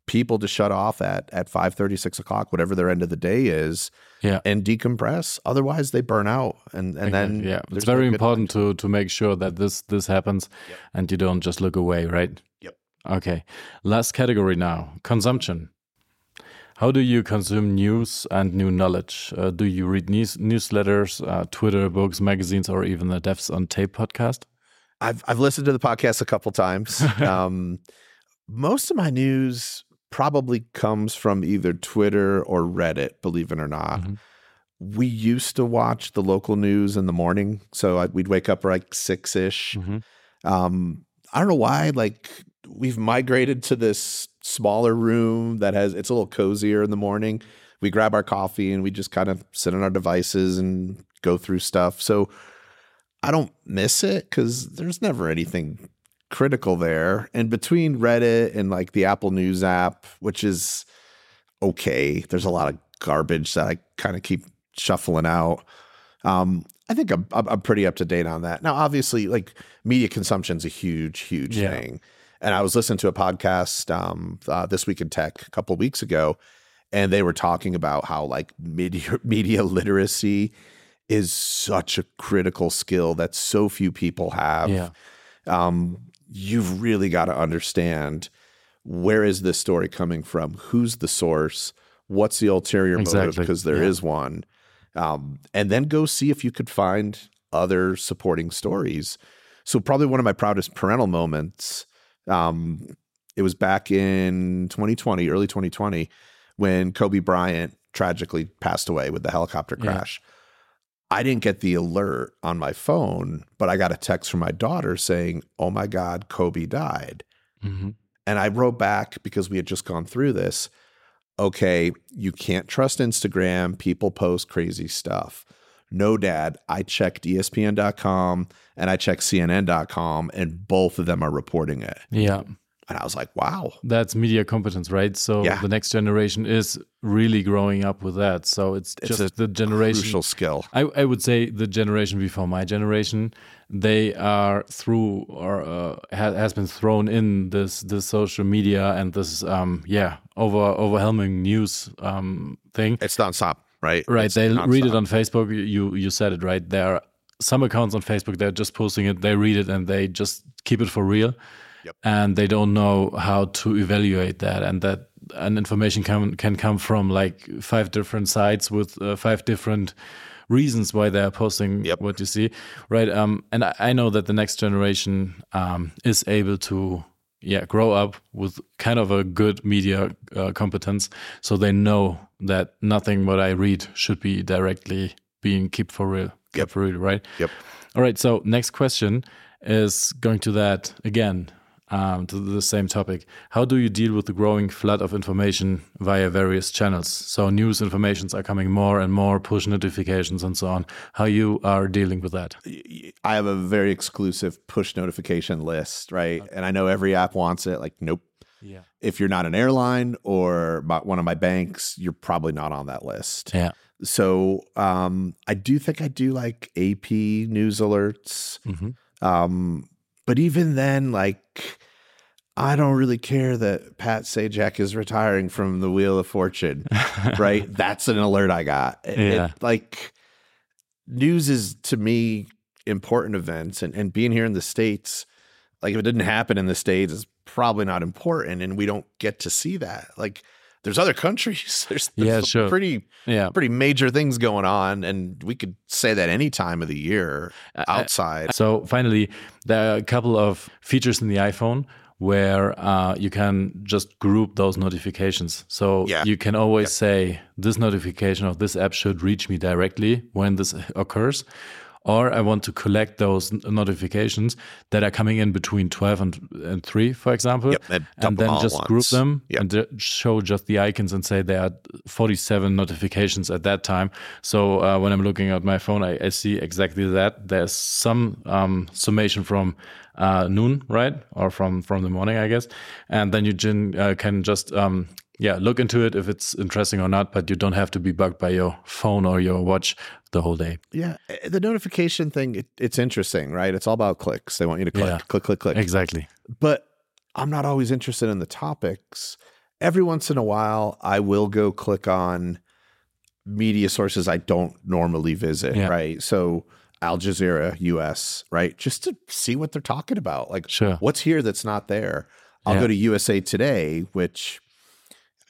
people to shut off at at 5 30 6 o'clock whatever their end of the day is
yeah
and decompress otherwise they burn out and and then
yeah it's very important to to make sure that this this happens yep. and you don't just look away right Okay. Last category now consumption. How do you consume news and new knowledge? Uh, do you read news, newsletters, uh, Twitter, books, magazines, or even the Devs on Tape podcast?
I've, I've listened to the podcast a couple times. um, most of my news probably comes from either Twitter or Reddit, believe it or not. Mm -hmm. We used to watch the local news in the morning. So I, we'd wake up like six ish. Mm -hmm. um, I don't know why, like we've migrated to this smaller room that has it's a little cozier in the morning. We grab our coffee and we just kind of sit on our devices and go through stuff. So I don't miss it because there's never anything critical there. And between Reddit and like the Apple News app, which is okay, there's a lot of garbage that I kind of keep shuffling out. Um, I think I'm, I'm pretty up to date on that. Now, obviously, like media consumption is a huge, huge yeah. thing. And I was listening to a podcast um, uh, this week in tech a couple weeks ago, and they were talking about how like media media literacy is such a critical skill that so few people have.
Yeah.
Um, you've really got to understand where is this story coming from? Who's the source? What's the ulterior exactly. motive? Because there yeah. is one. Um, and then go see if you could find other supporting stories. So probably one of my proudest parental moments. Um, it was back in 2020, early 2020, when Kobe Bryant tragically passed away with the helicopter crash. Yeah. I didn't get the alert on my phone, but I got a text from my daughter saying, "Oh my God, Kobe died." Mm-hmm. And I wrote back because we had just gone through this. Okay, you can't trust Instagram. People post crazy stuff. No, dad, I checked ESPN.com and I checked CNN.com, and both of them are reporting it.
Yeah.
And I was like, wow.
That's media competence, right? So yeah. the next generation is really growing up with that. So it's, it's just the generation.
Crucial skill.
I, I would say the generation before my generation, they are through or uh, ha, has been thrown in this this social media and this um yeah over overwhelming news um thing.
It's nonstop, right?
Right.
It's
they read it on Facebook. You you said it right. There are some accounts on Facebook. They're just posting it. They read it and they just keep it for real yep. and they don't know how to evaluate that and that an information can can come from like five different sites with uh, five different reasons why they're posting yep. what you see right um and I, I know that the next generation um is able to yeah grow up with kind of a good media uh, competence so they know that nothing what i read should be directly being kept for real
yep.
for real right?
Yep.
All right so next question is going to that again um, to the same topic. How do you deal with the growing flood of information via various channels? So news informations are coming more and more, push notifications and so on. How you are dealing with that?
I have a very exclusive push notification list, right? Okay. And I know every app wants it. Like, nope.
Yeah.
If you're not an airline or one of my banks, you're probably not on that list.
Yeah.
So um, I do think I do like AP news alerts. Mm-hmm. Um, but even then, like I don't really care that Pat Sajak is retiring from the Wheel of Fortune, right? That's an alert I got. It, yeah. It, like news is to me important events and, and being here in the States, like if it didn't happen in the States, it's probably not important and we don't get to see that. Like there's other countries. There's, there's
yeah, sure.
pretty yeah. pretty major things going on, and we could say that any time of the year uh, uh, outside.
so finally, there are a couple of features in the iPhone where uh, you can just group those notifications. So yeah. you can always yep. say this notification of this app should reach me directly when this occurs or I want to collect those notifications that are coming in between 12 and, and 3, for example,
yep, and,
and then just group them yep. and show just the icons and say there are 47 notifications at that time. So uh, when I'm looking at my phone, I, I see exactly that. There's some um, summation from uh, noon, right, or from from the morning, I guess, and then you can, uh, can just um, yeah, look into it if it's interesting or not, but you don't have to be bugged by your phone or your watch the whole day.
Yeah. Eh, the notification thing, it, it's interesting, right? It's all about clicks. They want you to click, yeah, click, click, click.
Exactly.
But I'm not always interested in the topics. Every once in a while, I will go click on media sources I don't normally visit, yeah. right? So, Al Jazeera US, right? Just to see what they're talking about. Like,
sure.
what's here that's not there? I'll yeah. go to USA Today, which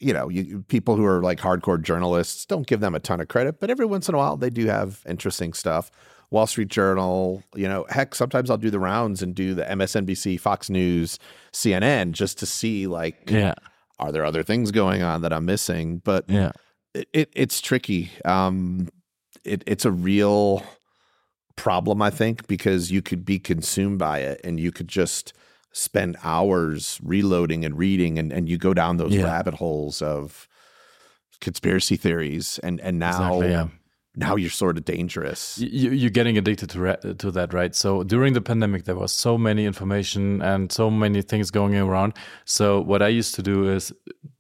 you know, you, people who are like hardcore journalists don't give them a ton of credit, but every once in a while they do have interesting stuff. Wall Street Journal, you know, heck, sometimes I'll do the rounds and do the MSNBC, Fox News, CNN just to see like,
yeah,
are there other things going on that I'm missing? But
yeah,
it, it it's tricky. Um, it, it's a real problem, I think, because you could be consumed by it and you could just spend hours reloading and reading and, and you go down those yeah. rabbit holes of conspiracy theories and and now
exactly, yeah.
now you're sort of dangerous.
You, are getting addicted to to that, right? So during the pandemic, there was so many information and so many things going around. So what I used to do is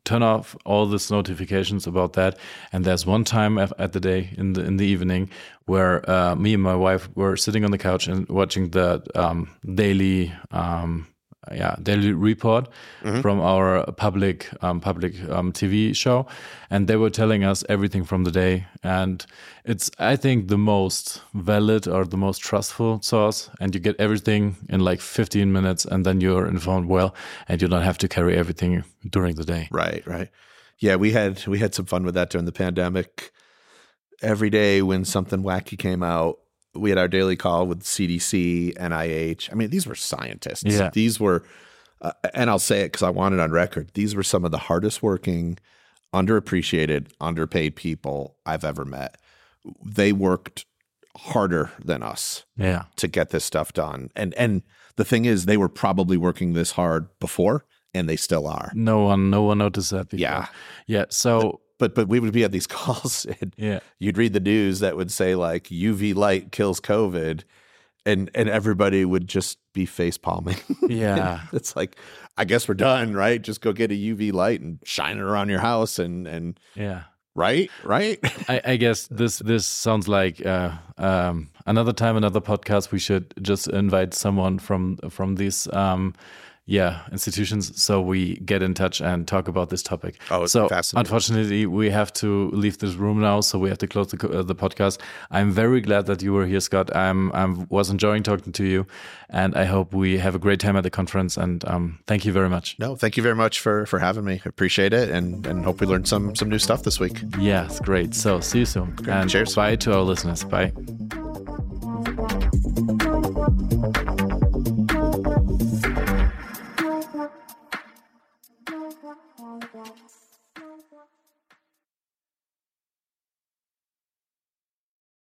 turn off all these notifications about that. And there's one time at the day in the in the evening where uh, me and my wife were sitting on the couch and watching the um, daily. Um, yeah daily report mm-hmm. from our public um, public um, TV show, and they were telling us everything from the day. And it's I think the most valid or the most trustful source, and you get everything in like 15 minutes, and then you're informed well, and you don't have to carry everything during the day.
Right, right. Yeah, we had we had some fun with that during the pandemic. Every day when something wacky came out, we had our daily call with CDC, NIH. I mean, these were scientists.
Yeah.
These were, uh, and I'll say it because I want it on record. These were some of the hardest working, underappreciated, underpaid people I've ever met. They worked harder than us
yeah.
to get this stuff done. And and the thing is, they were probably working this hard before, and they still are.
No one, no one noticed that. Before.
Yeah,
yeah. So
but but we would be at these calls and
yeah.
you'd read the news that would say like UV light kills COVID and and everybody would just be face palming.
Yeah.
it's like I guess we're done, right? Just go get a UV light and shine it around your house and and
yeah.
Right, right.
I, I guess this this sounds like uh, um, another time, another podcast. We should just invite someone from from these um, yeah institutions. So we get in touch and talk about this topic.
Oh
so unfortunately we have to leave this room now so we have to close the, uh, the podcast. I'm very glad that you were here scott. I'm i was enjoying talking to you and i hope we have a great time at the conference and um, thank you very much.
No thank you very much for for having me. Appreciate it and and hope we learned some some new stuff this week.
Yeah it's great. So see you soon
great. and cheers.
bye to our listeners. Bye.